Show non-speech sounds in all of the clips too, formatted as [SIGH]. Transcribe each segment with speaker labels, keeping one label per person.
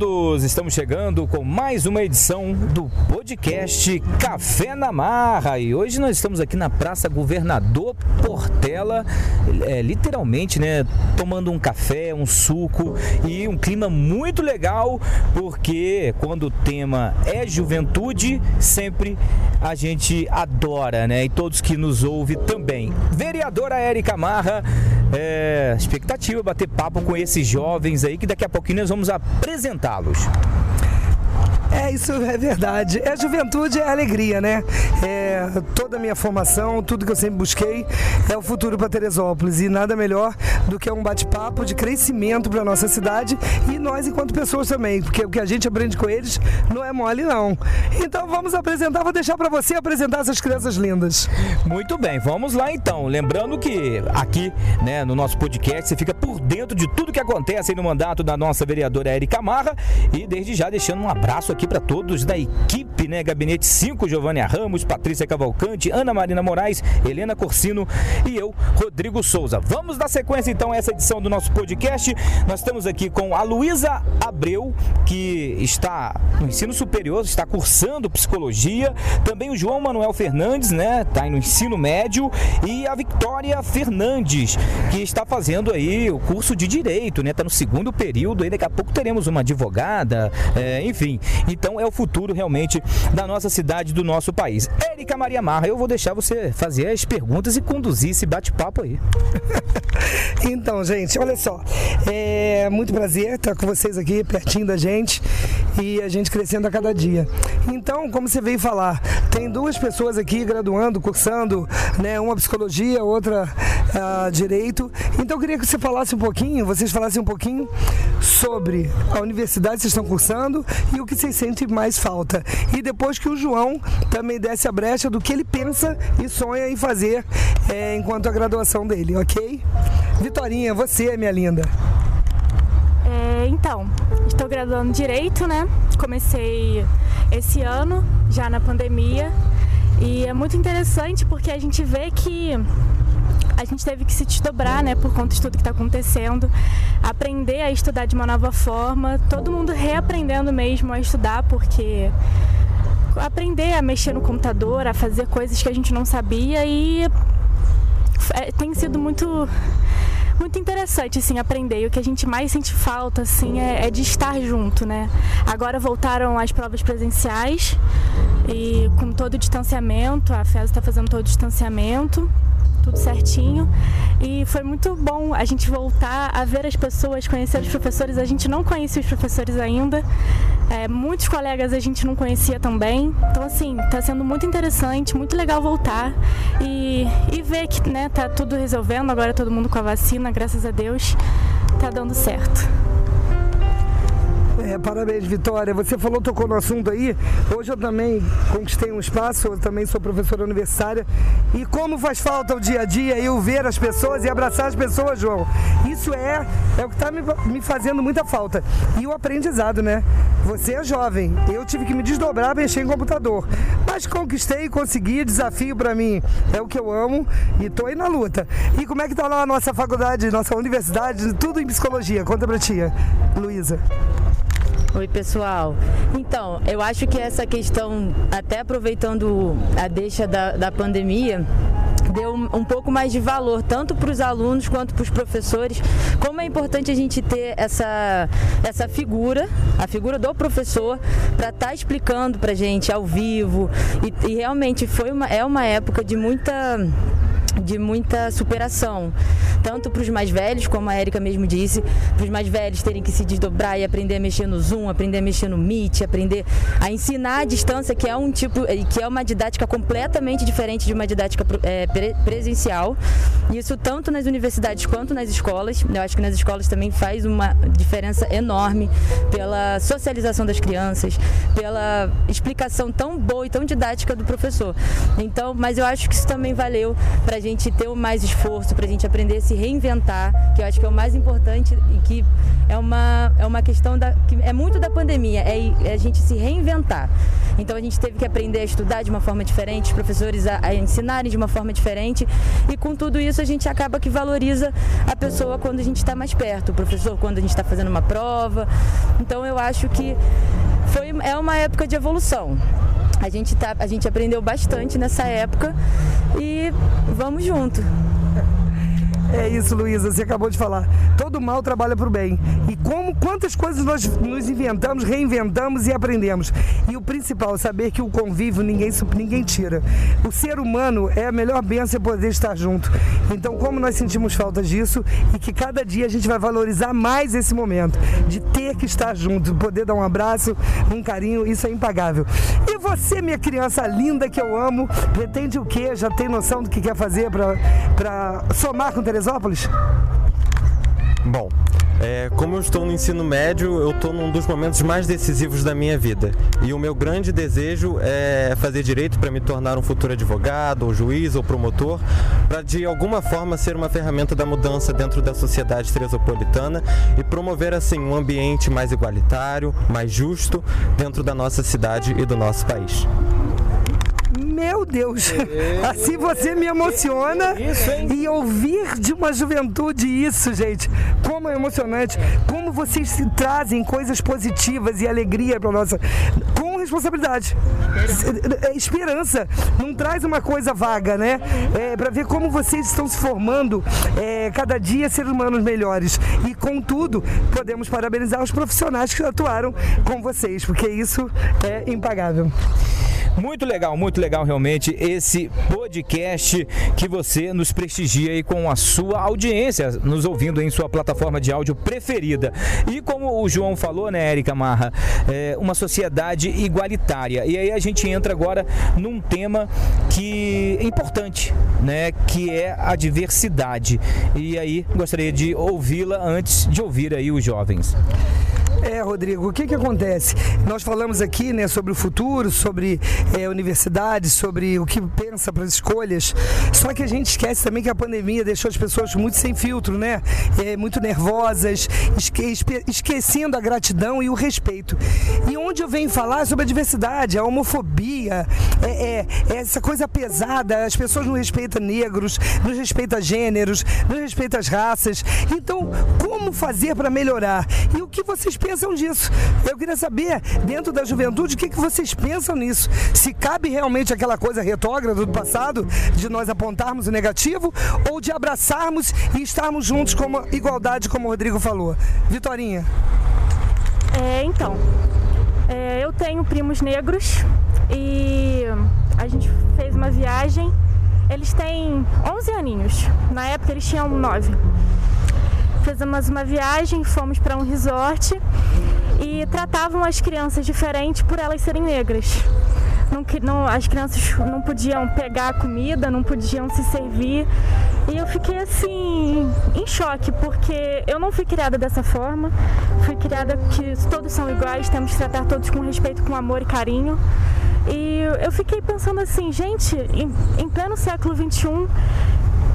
Speaker 1: todos! Estamos chegando com mais uma edição do podcast Café na Marra e hoje nós estamos aqui na Praça Governador Portela, é, literalmente, né, tomando um café, um suco e um clima muito legal, porque quando o tema é juventude, sempre a gente adora, né? E todos que nos ouvem também. Vereadora Érica Marra, é, expectativa bater papo com esses jovens aí que daqui a pouquinho nós vamos apresentá-los.
Speaker 2: É, isso é verdade. É juventude, é alegria, né? É, toda a minha formação, tudo que eu sempre busquei é o futuro para Teresópolis. E nada melhor do que um bate-papo de crescimento para nossa cidade e nós enquanto pessoas também, porque o que a gente aprende com eles não é mole não. Então vamos apresentar, vou deixar para você apresentar essas crianças lindas.
Speaker 1: Muito bem, vamos lá então. Lembrando que aqui, né, no nosso podcast, você fica por dentro de tudo que acontece no mandato da nossa vereadora Érica Marra e desde já deixando um abraço aqui aqui para todos da equipe, né? Gabinete 5, Giovanni Ramos, Patrícia Cavalcante, Ana Marina Moraes, Helena Corsino e eu, Rodrigo Souza. Vamos dar sequência então a essa edição do nosso podcast. Nós estamos aqui com a Luísa Abreu, que está no ensino superior, está cursando psicologia. Também o João Manuel Fernandes, né? Está no ensino médio. E a Victoria Fernandes, que está fazendo aí o curso de direito, né? Está no segundo período. E daqui a pouco teremos uma advogada, é, enfim. Então é o futuro realmente da nossa cidade, do nosso país. Érica Maria Marra, eu vou deixar você fazer as perguntas e conduzir esse bate-papo aí. [LAUGHS]
Speaker 2: então, gente, olha só. É muito prazer estar com vocês aqui, pertinho da gente e a gente crescendo a cada dia. Então, como você veio falar, tem duas pessoas aqui graduando, cursando, né, uma psicologia, outra uh, direito. Então, eu queria que você falasse um pouquinho, vocês falassem um pouquinho sobre a universidade que vocês estão cursando e o que vocês sente mais falta. E depois que o João também desse a brecha do que ele pensa e sonha em fazer é, enquanto a graduação dele, ok? Vitorinha, você, minha linda.
Speaker 3: É, então, estou graduando Direito, né? Comecei esse ano, já na pandemia. E é muito interessante porque a gente vê que a gente teve que se desdobrar, né, por conta de tudo que está acontecendo, aprender a estudar de uma nova forma, todo mundo reaprendendo mesmo a estudar, porque aprender a mexer no computador, a fazer coisas que a gente não sabia e é, tem sido muito muito interessante assim aprender. E o que a gente mais sente falta assim é, é, de estar junto, né? Agora voltaram as provas presenciais e com todo o distanciamento, a FES está fazendo todo o distanciamento tudo certinho. E foi muito bom a gente voltar a ver as pessoas, conhecer os professores. A gente não conhecia os professores ainda. É, muitos colegas a gente não conhecia também. Então, assim, está sendo muito interessante, muito legal voltar e, e ver que né, tá tudo resolvendo. Agora todo mundo com a vacina, graças a Deus, tá dando certo.
Speaker 2: É, parabéns, Vitória. Você falou, tocou no assunto aí. Hoje eu também conquistei um espaço, eu também sou professora universitária. E como faz falta o dia a dia eu ver as pessoas e abraçar as pessoas, João. Isso é, é o que está me, me fazendo muita falta. E o aprendizado, né? Você é jovem, eu tive que me desdobrar, mexer em computador. Mas conquistei, consegui, desafio para mim é o que eu amo e tô aí na luta. E como é que tá lá a nossa faculdade, nossa universidade, tudo em psicologia? Conta pra tia, Luísa.
Speaker 4: Oi, pessoal. Então, eu acho que essa questão, até aproveitando a deixa da, da pandemia, deu um pouco mais de valor tanto para os alunos quanto para os professores. Como é importante a gente ter essa, essa figura, a figura do professor, para estar tá explicando para gente ao vivo. E, e realmente foi uma, é uma época de muita de muita superação, tanto para os mais velhos, como a Erika mesmo disse, para os mais velhos terem que se desdobrar e aprender a mexer no Zoom, aprender a mexer no Meet, aprender a ensinar à distância, que é um tipo, que é uma didática completamente diferente de uma didática é, presencial. Isso tanto nas universidades quanto nas escolas. Eu acho que nas escolas também faz uma diferença enorme pela socialização das crianças, pela explicação tão boa e tão didática do professor. Então, mas eu acho que isso também valeu para a gente ter mais esforço, para a gente aprender a se reinventar, que eu acho que é o mais importante e que é uma, é uma questão da, que é muito da pandemia, é, é a gente se reinventar. Então a gente teve que aprender a estudar de uma forma diferente, os professores a, a ensinarem de uma forma diferente e com tudo isso a gente acaba que valoriza a pessoa quando a gente está mais perto, o professor quando a gente está fazendo uma prova. Então eu acho que foi, é uma época de evolução. A gente, tá, a gente aprendeu bastante nessa época e vamos junto.
Speaker 2: É isso, Luísa, você acabou de falar. Todo mal trabalha para o bem. E como quantas coisas nós nos inventamos, reinventamos e aprendemos. E o principal, saber que o convívio ninguém, ninguém tira. O ser humano é a melhor bênção poder estar junto. Então, como nós sentimos falta disso e que cada dia a gente vai valorizar mais esse momento de ter que estar junto, poder dar um abraço, um carinho, isso é impagável. E você, minha criança linda que eu amo, pretende o quê? Já tem noção do que quer fazer para somar com o Teresópolis?
Speaker 5: Bom, é, como eu estou no ensino médio, eu estou num dos momentos mais decisivos da minha vida. E o meu grande desejo é fazer direito para me tornar um futuro advogado, ou juiz, ou promotor, para de alguma forma ser uma ferramenta da mudança dentro da sociedade tresopolitana e promover assim um ambiente mais igualitário, mais justo dentro da nossa cidade e do nosso país.
Speaker 2: Meu Deus, assim você me emociona e ouvir de uma juventude isso, gente, como é emocionante, como vocês se trazem coisas positivas e alegria para nossa com responsabilidade, é, esperança, não traz uma coisa vaga, né? É, para ver como vocês estão se formando é, cada dia seres humanos melhores. E contudo podemos parabenizar os profissionais que atuaram com vocês, porque isso é impagável.
Speaker 1: Muito legal, muito legal realmente esse podcast que você nos prestigia aí com a sua audiência, nos ouvindo em sua plataforma de áudio preferida. E como o João falou, né, Érica Marra, é uma sociedade igualitária. E aí a gente entra agora num tema que é importante, né, que é a diversidade. E aí gostaria de ouvi-la antes de ouvir aí os jovens.
Speaker 2: É, Rodrigo, o que que acontece? Nós falamos aqui, né, sobre o futuro, sobre é, universidade, sobre o que pensa para as escolhas. Só que a gente esquece também que a pandemia deixou as pessoas muito sem filtro, né? É, muito nervosas, esque esquecendo a gratidão e o respeito. E onde eu venho falar sobre a diversidade, a homofobia, é, é, é essa coisa pesada, as pessoas não respeitam negros, não respeitam gêneros, não respeitam as raças. Então, como fazer para melhorar? E o que vocês pensam? Pensam disso. Eu queria saber, dentro da juventude, o que, que vocês pensam nisso? Se cabe realmente aquela coisa retrógrada do passado, de nós apontarmos o negativo, ou de abraçarmos e estarmos juntos como igualdade, como o Rodrigo falou. Vitorinha.
Speaker 3: É, então, é, eu tenho primos negros e a gente fez uma viagem. Eles têm 11 aninhos. Na época eles tinham 9 fizemos uma viagem, fomos para um resort e tratavam as crianças diferente por elas serem negras. Não, não, as crianças não podiam pegar comida, não podiam se servir. E eu fiquei assim, em choque, porque eu não fui criada dessa forma. Fui criada que todos são iguais, temos que tratar todos com respeito, com amor e carinho. E eu fiquei pensando assim, gente, em, em pleno século XXI,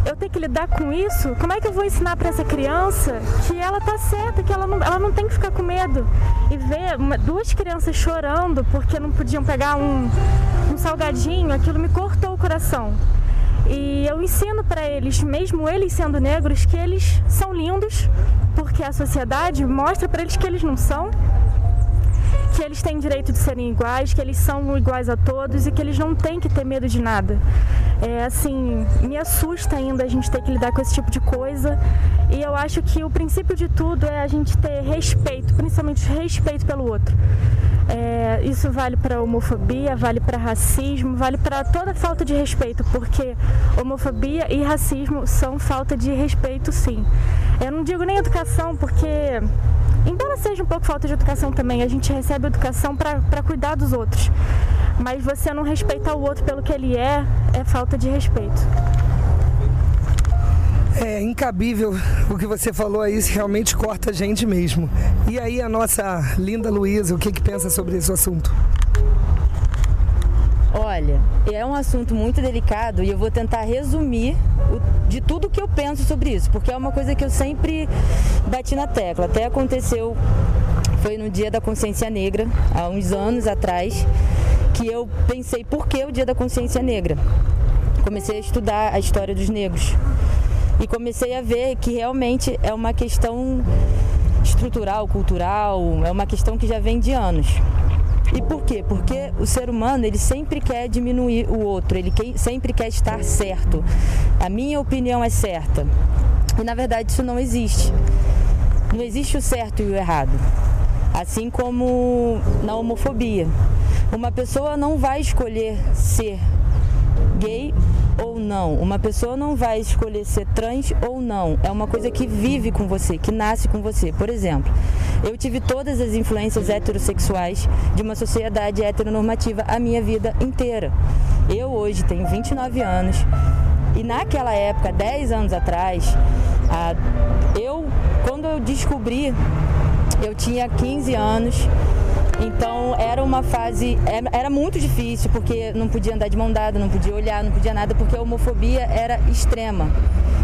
Speaker 3: eu tenho que lidar com isso, como é que eu vou ensinar para essa criança que ela tá certa, que ela não, ela não tem que ficar com medo? E ver uma, duas crianças chorando porque não podiam pegar um, um salgadinho, aquilo me cortou o coração. E eu ensino para eles, mesmo eles sendo negros, que eles são lindos, porque a sociedade mostra para eles que eles não são que eles têm direito de serem iguais, que eles são iguais a todos e que eles não têm que ter medo de nada. É assim, me assusta ainda a gente ter que lidar com esse tipo de coisa. E eu acho que o princípio de tudo é a gente ter respeito, principalmente respeito pelo outro. É, isso vale para homofobia, vale para racismo, vale para toda falta de respeito, porque homofobia e racismo são falta de respeito, sim. Eu não digo nem educação, porque Embora seja um pouco falta de educação também, a gente recebe educação para cuidar dos outros. Mas você não respeitar o outro pelo que ele é, é falta de respeito.
Speaker 2: É incabível [LAUGHS] o que você falou aí, realmente corta a gente mesmo. E aí a nossa linda Luísa, o que, que pensa sobre esse assunto?
Speaker 4: Olha, é um assunto muito delicado e eu vou tentar resumir o, de tudo que eu penso sobre isso, porque é uma coisa que eu sempre bati na tecla. Até aconteceu, foi no Dia da Consciência Negra, há uns anos atrás, que eu pensei por que o Dia da Consciência Negra. Comecei a estudar a história dos negros e comecei a ver que realmente é uma questão estrutural, cultural, é uma questão que já vem de anos. E por quê? Porque o ser humano ele sempre quer diminuir o outro, ele sempre quer estar certo. A minha opinião é certa. E na verdade isso não existe. Não existe o certo e o errado. Assim como na homofobia. Uma pessoa não vai escolher ser gay ou não. Uma pessoa não vai escolher ser trans ou não. É uma coisa que vive com você, que nasce com você. Por exemplo, eu tive todas as influências heterossexuais de uma sociedade heteronormativa a minha vida inteira. Eu hoje tenho 29 anos e naquela época, 10 anos atrás, eu, quando eu descobri, eu tinha 15 anos então era uma fase, era muito difícil, porque não podia andar de mão dada, não podia olhar, não podia nada, porque a homofobia era extrema,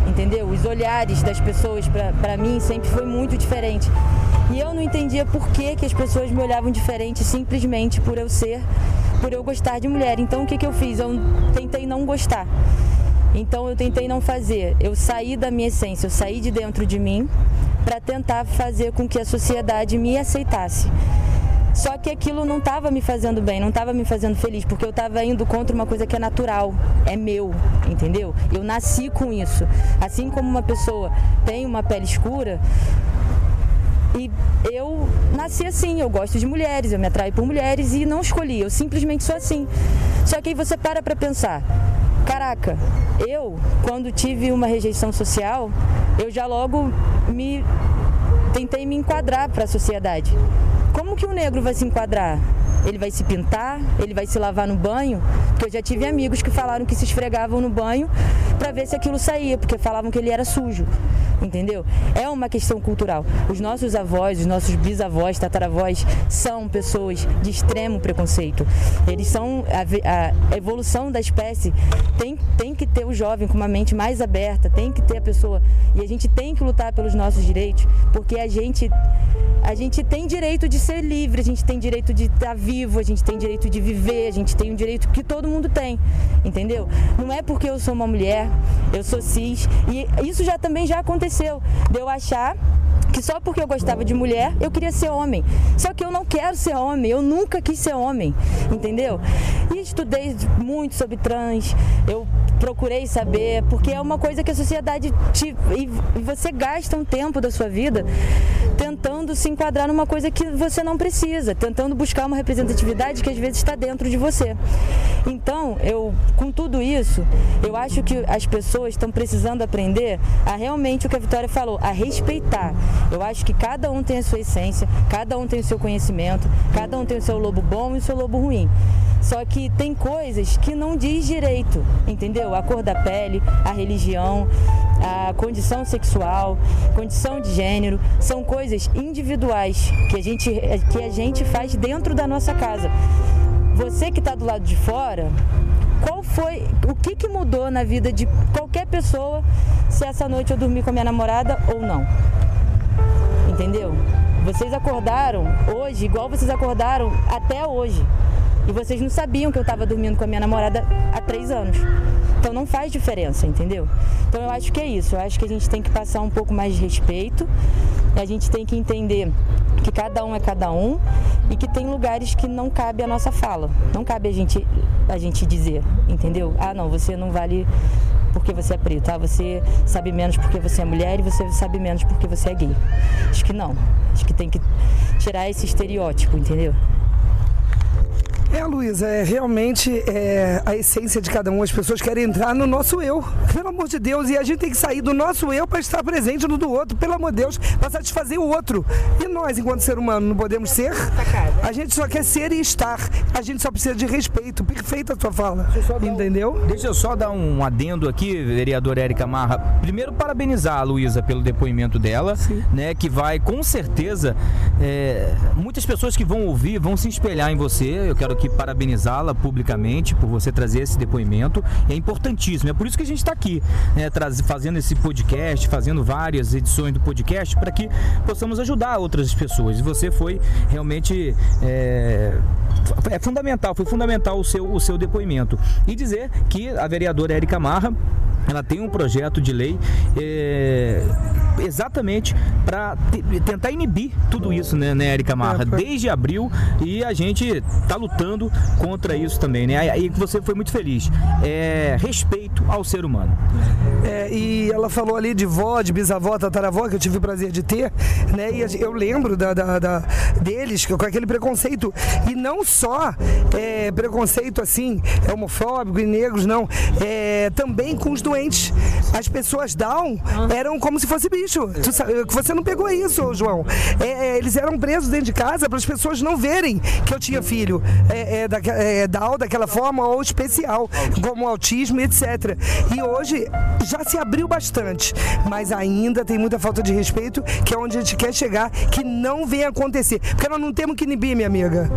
Speaker 4: entendeu? Os olhares das pessoas para mim sempre foi muito diferente. E eu não entendia por que, que as pessoas me olhavam diferente simplesmente por eu ser, por eu gostar de mulher. Então o que, que eu fiz? Eu tentei não gostar. Então eu tentei não fazer. Eu saí da minha essência, eu saí de dentro de mim para tentar fazer com que a sociedade me aceitasse. Só que aquilo não estava me fazendo bem, não estava me fazendo feliz, porque eu estava indo contra uma coisa que é natural, é meu, entendeu? Eu nasci com isso. Assim como uma pessoa tem uma pele escura, e eu nasci assim, eu gosto de mulheres, eu me atraio por mulheres e não escolhi, eu simplesmente sou assim. Só que aí você para para pensar, caraca, eu quando tive uma rejeição social, eu já logo me tentei me enquadrar para a sociedade. Como que o negro vai se enquadrar? Ele vai se pintar? Ele vai se lavar no banho? Porque eu já tive amigos que falaram que se esfregavam no banho para ver se aquilo saía, porque falavam que ele era sujo. Entendeu? É uma questão cultural. Os nossos avós, os nossos bisavós, tataravós são pessoas de extremo preconceito. Eles são a, a evolução da espécie tem, tem que ter o jovem com uma mente mais aberta, tem que ter a pessoa e a gente tem que lutar pelos nossos direitos, porque a gente a gente tem direito de ser livre, a gente tem direito de estar vivo, a gente tem direito de viver, a gente tem um direito que todo mundo tem, entendeu? Não é porque eu sou uma mulher, eu sou cis, e isso já também já aconteceu, de eu achar que só porque eu gostava de mulher eu queria ser homem. Só que eu não quero ser homem, eu nunca quis ser homem, entendeu? E estudei muito sobre trans, eu procurei saber, porque é uma coisa que a sociedade te. E você gasta um tempo da sua vida tentando se enquadrar numa coisa que você não precisa, tentando buscar uma representatividade que às vezes está dentro de você. Então, eu, com tudo isso, eu acho que as pessoas estão precisando aprender a realmente o que a Vitória falou, a respeitar. Eu acho que cada um tem a sua essência, cada um tem o seu conhecimento, cada um tem o seu lobo bom e o seu lobo ruim. Só que tem coisas que não diz direito, entendeu? A cor da pele, a religião, a condição sexual, condição de gênero, são coisas individuais que a gente, que a gente faz dentro da nossa casa. Você que está do lado de fora, qual foi, o que, que mudou na vida de qualquer pessoa se essa noite eu dormir com a minha namorada ou não? Entendeu? Vocês acordaram hoje igual vocês acordaram até hoje. E vocês não sabiam que eu estava dormindo com a minha namorada há três anos. Então não faz diferença, entendeu? Então eu acho que é isso. Eu acho que a gente tem que passar um pouco mais de respeito. A gente tem que entender que cada um é cada um e que tem lugares que não cabe a nossa fala. Não cabe a gente, a gente dizer, entendeu? Ah, não, você não vale porque você é preto, ah, você sabe menos porque você é mulher e você sabe menos porque você é gay. Acho que não. Acho que tem que tirar esse estereótipo, entendeu?
Speaker 2: É, Luísa, é realmente é, a essência de cada um. As pessoas querem entrar no nosso eu, pelo amor de Deus. E a gente tem que sair do nosso eu para estar presente no do outro, pelo amor de Deus, para satisfazer o outro. E nós, enquanto ser humano, não podemos ser? A gente só quer ser e estar. A gente só precisa de respeito. Perfeita a sua fala. Entendeu?
Speaker 1: Um, deixa eu só dar um adendo aqui, vereadora Érica Marra. Primeiro, parabenizar a Luísa pelo depoimento dela, Sim. né? Que vai, com certeza, é, muitas pessoas que vão ouvir vão se espelhar em você. Eu quero aqui parabenizá-la publicamente por você trazer esse depoimento. É importantíssimo. É por isso que a gente está aqui, né, fazendo esse podcast, fazendo várias edições do podcast para que possamos ajudar outras pessoas. E você foi realmente é, é fundamental, foi fundamental o seu, o seu depoimento. E dizer que a vereadora Érica Marra ela tem um projeto de lei é, exatamente para tentar inibir tudo isso, né, né Érica Marra? É, Desde abril e a gente está lutando contra isso também, né? Aí você foi muito feliz. É, respeito ao ser humano.
Speaker 2: É, e ela falou ali de vó, de bisavó, tataravó, que eu tive o prazer de ter, né? E eu lembro da, da, da deles com aquele preconceito. E não só é, preconceito assim, homofóbico e negros, não. É, também com os doentes. As pessoas down eram como se fosse bicho. Tu, você não pegou isso, João. É, é, eles eram presos dentro de casa para as pessoas não verem que eu tinha filho é, é, da, é, down daquela forma ou especial, como autismo etc. E hoje já se abriu bastante, mas ainda tem muita falta de respeito, que é onde a gente quer chegar, que não vem acontecer. Porque nós não temos que inibir, minha amiga.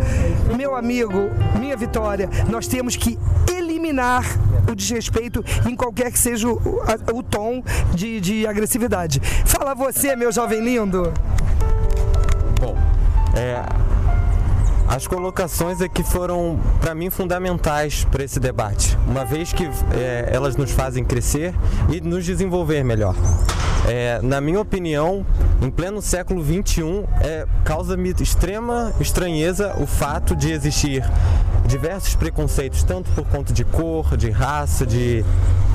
Speaker 2: Meu amigo, minha vitória, nós temos que eliminar o desrespeito em qualquer que seja o, o tom de, de agressividade. Fala você, meu jovem lindo.
Speaker 5: Bom, é, as colocações aqui foram, para mim, fundamentais para esse debate, uma vez que é, elas nos fazem crescer e nos desenvolver melhor. É, na minha opinião, em pleno século XXI, é, causa-me extrema estranheza o fato de existir diversos preconceitos, tanto por conta de cor, de raça, de,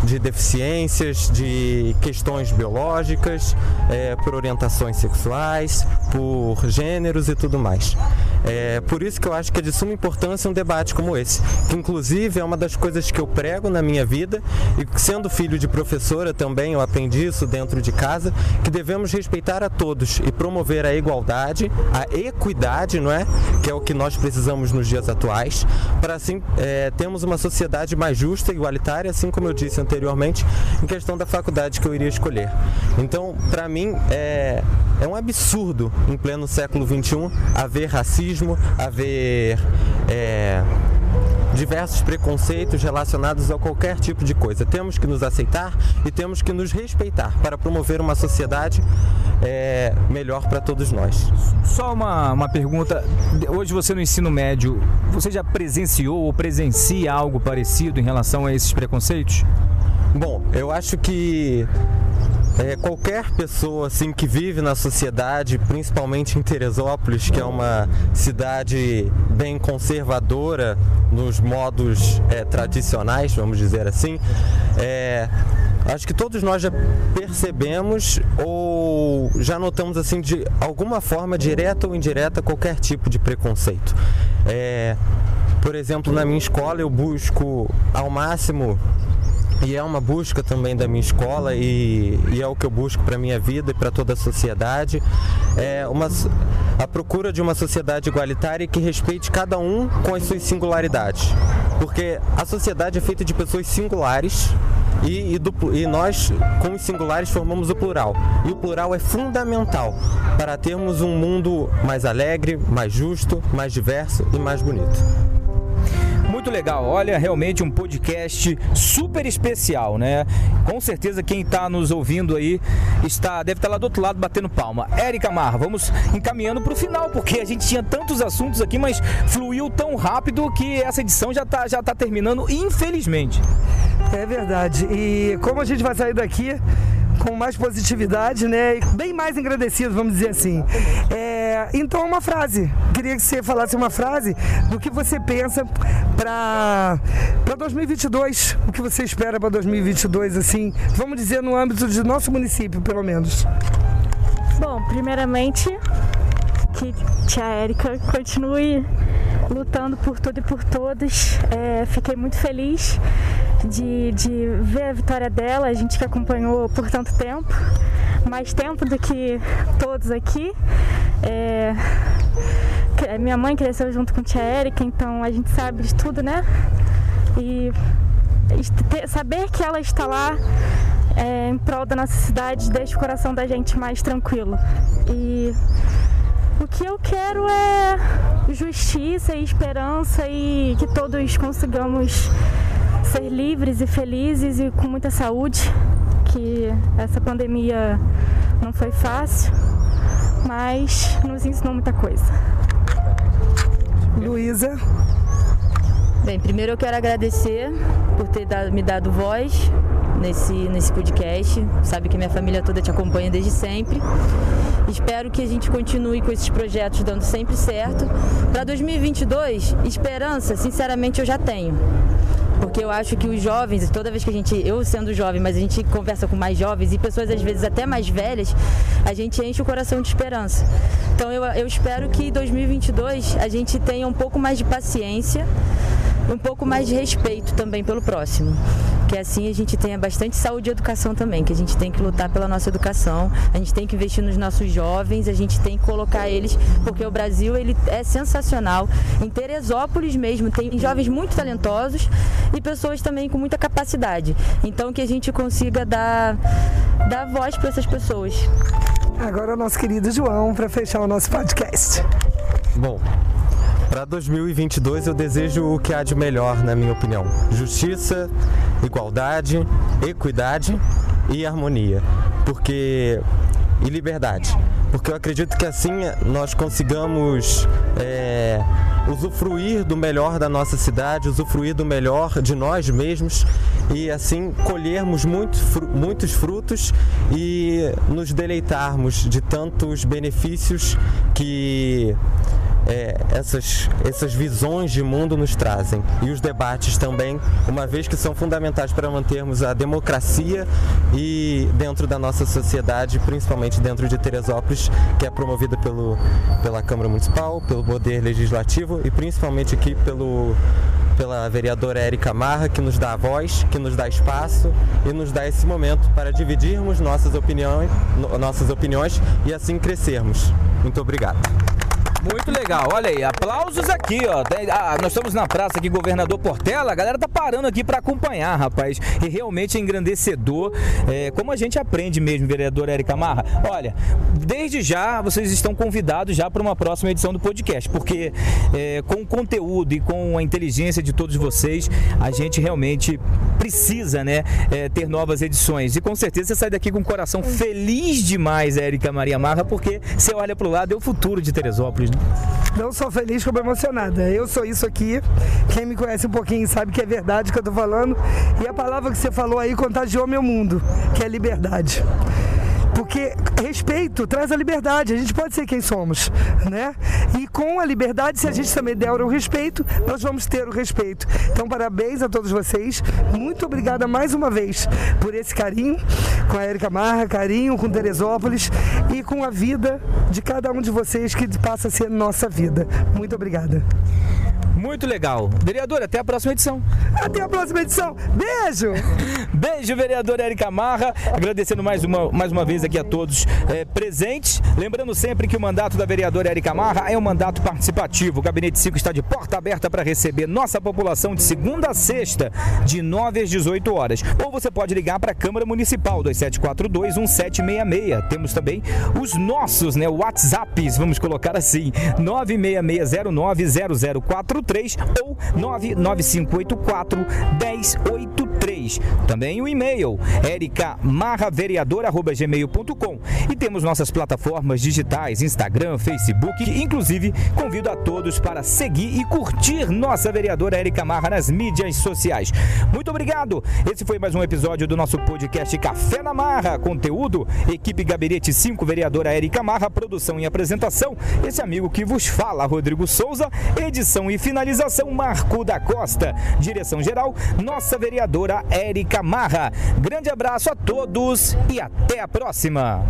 Speaker 5: de deficiências, de questões biológicas, é, por orientações sexuais, por gêneros e tudo mais. É por isso que eu acho que é de suma importância um debate como esse, que inclusive é uma das coisas que eu prego na minha vida e sendo filho de professora também eu aprendi isso dentro de casa, que devemos respeitar a todos e promover a igualdade, a equidade, não é? Que é o que nós precisamos nos dias atuais, para assim é, termos uma sociedade mais justa e igualitária, assim como eu disse anteriormente, em questão da faculdade que eu iria escolher. Então, para mim, é, é um absurdo em pleno século XXI haver racismo, haver. É, diversos preconceitos relacionados a qualquer tipo de coisa. Temos que nos aceitar e temos que nos respeitar para promover uma sociedade é, melhor para todos nós.
Speaker 1: Só uma, uma pergunta. Hoje você no ensino médio, você já presenciou ou presencia algo parecido em relação a esses preconceitos?
Speaker 5: Bom, eu acho que é, qualquer pessoa assim que vive na sociedade, principalmente em Teresópolis, que é uma cidade bem conservadora nos modos é, tradicionais, vamos dizer assim, é, acho que todos nós já percebemos ou já notamos assim de alguma forma direta ou indireta qualquer tipo de preconceito. É, por exemplo, na minha escola eu busco ao máximo e é uma busca também da minha escola e, e é o que eu busco para minha vida e para toda a sociedade. É uma a procura de uma sociedade igualitária que respeite cada um com as suas singularidades. Porque a sociedade é feita de pessoas singulares e, e, do, e nós com os singulares formamos o plural. E o plural é fundamental para termos um mundo mais alegre mais justo mais diverso e mais bonito
Speaker 1: muito legal. Olha, realmente um podcast super especial, né? Com certeza quem está nos ouvindo aí está deve estar tá lá do outro lado batendo palma. Érica Mar, vamos encaminhando para o final, porque a gente tinha tantos assuntos aqui, mas fluiu tão rápido que essa edição já está já tá terminando, infelizmente.
Speaker 2: É verdade. E como a gente vai sair daqui com mais positividade, né? E bem mais agradecido, vamos dizer assim. É, então, uma frase. Queria que você falasse uma frase do que você pensa para 2022. O que você espera para 2022, assim, vamos dizer, no âmbito do nosso município, pelo menos.
Speaker 3: Bom, primeiramente, que tia Érica continue lutando por tudo e por todos. É, fiquei muito feliz de, de ver a vitória dela, a gente que acompanhou por tanto tempo, mais tempo do que todos aqui. É, minha mãe cresceu junto com a tia Érica, então a gente sabe de tudo, né? E saber que ela está lá é, em prol da nossa cidade deixa o coração da gente mais tranquilo. E O que eu quero é justiça e esperança e que todos consigamos ser livres e felizes e com muita saúde. Que essa pandemia não foi fácil, mas nos ensinou muita coisa.
Speaker 2: Luísa.
Speaker 4: Bem, primeiro eu quero agradecer por ter dado, me dado voz nesse, nesse podcast. Sabe que minha família toda te acompanha desde sempre. Espero que a gente continue com esses projetos dando sempre certo. Para 2022, esperança, sinceramente, eu já tenho porque eu acho que os jovens, toda vez que a gente, eu sendo jovem, mas a gente conversa com mais jovens e pessoas às vezes até mais velhas, a gente enche o coração de esperança. Então eu, eu espero que em 2022 a gente tenha um pouco mais de paciência, um pouco mais de respeito também pelo próximo que assim a gente tenha bastante saúde e educação também, que a gente tem que lutar pela nossa educação, a gente tem que investir nos nossos jovens, a gente tem que colocar eles, porque o Brasil ele é sensacional. Em Teresópolis mesmo tem jovens muito talentosos e pessoas também com muita capacidade. Então que a gente consiga dar, dar voz para essas pessoas.
Speaker 2: Agora o nosso querido João para fechar o nosso podcast.
Speaker 5: Bom, para 2022 eu desejo o que há de melhor, na minha opinião: justiça, igualdade, equidade e harmonia. Porque e liberdade. Porque eu acredito que assim nós consigamos é, usufruir do melhor da nossa cidade, usufruir do melhor de nós mesmos e assim colhermos muito, muitos frutos e nos deleitarmos de tantos benefícios que é, essas, essas visões de mundo nos trazem. E os debates também, uma vez que são fundamentais para mantermos a democracia e dentro da nossa sociedade, principalmente dentro de Teresópolis, que é promovida pelo, pela Câmara Municipal, pelo Poder Legislativo e principalmente aqui pelo pela vereadora Érica Marra, que nos dá voz, que nos dá espaço e nos dá esse momento para dividirmos nossas opiniões, nossas opiniões e assim crescermos. Muito obrigado.
Speaker 1: Muito legal. Olha aí, aplausos aqui, ó. Ah, nós estamos na praça aqui, Governador Portela. A galera tá parando aqui para acompanhar, rapaz. E realmente é engrandecedor. É, como a gente aprende mesmo, vereador Érica Marra. Olha, desde já vocês estão convidados já para uma próxima edição do podcast, porque é, com o conteúdo e com a inteligência de todos vocês, a gente realmente precisa, né, é, ter novas edições. E com certeza você sai daqui com o coração feliz demais, Érica Maria Marra, porque você olha para o lado, é o futuro de Teresópolis.
Speaker 2: Não sou feliz como emocionada. Eu sou isso aqui. Quem me conhece um pouquinho sabe que é verdade que eu tô falando. E a palavra que você falou aí contagiou meu mundo, que é liberdade. Porque respeito traz a liberdade, a gente pode ser quem somos, né? E com a liberdade, se a gente também der o respeito, nós vamos ter o respeito. Então, parabéns a todos vocês. Muito obrigada mais uma vez por esse carinho com a Erika Marra, carinho com Teresópolis e com a vida de cada um de vocês que passa a ser nossa vida. Muito obrigada.
Speaker 1: Muito legal. Vereador, até a próxima edição.
Speaker 2: Até a próxima edição. Beijo! [LAUGHS]
Speaker 1: Beijo, vereador Érica Marra. Agradecendo mais uma, mais uma vez aqui a todos é, presentes. Lembrando sempre que o mandato da vereadora Érica Marra é um mandato participativo. O Gabinete 5 está de porta aberta para receber nossa população de segunda a sexta, de 9 às 18 horas. Ou você pode ligar para a Câmara Municipal 2742-1766. Temos também os nossos né, WhatsApps, vamos colocar assim, 966090043 ou 99584 1083. Também o e-mail ericamarravereador.gmail.com e temos nossas plataformas digitais, Instagram, Facebook, inclusive convido a todos para seguir e curtir nossa vereadora Erika Marra nas mídias sociais. Muito obrigado. Esse foi mais um episódio do nosso podcast Café na Marra. Conteúdo, equipe Gabinete 5, vereadora Erika Marra, produção e apresentação. Esse amigo que vos fala, Rodrigo Souza, edição e final Finalização Marco da Costa. Direção geral, nossa vereadora Érica Marra. Grande abraço a todos e até a próxima.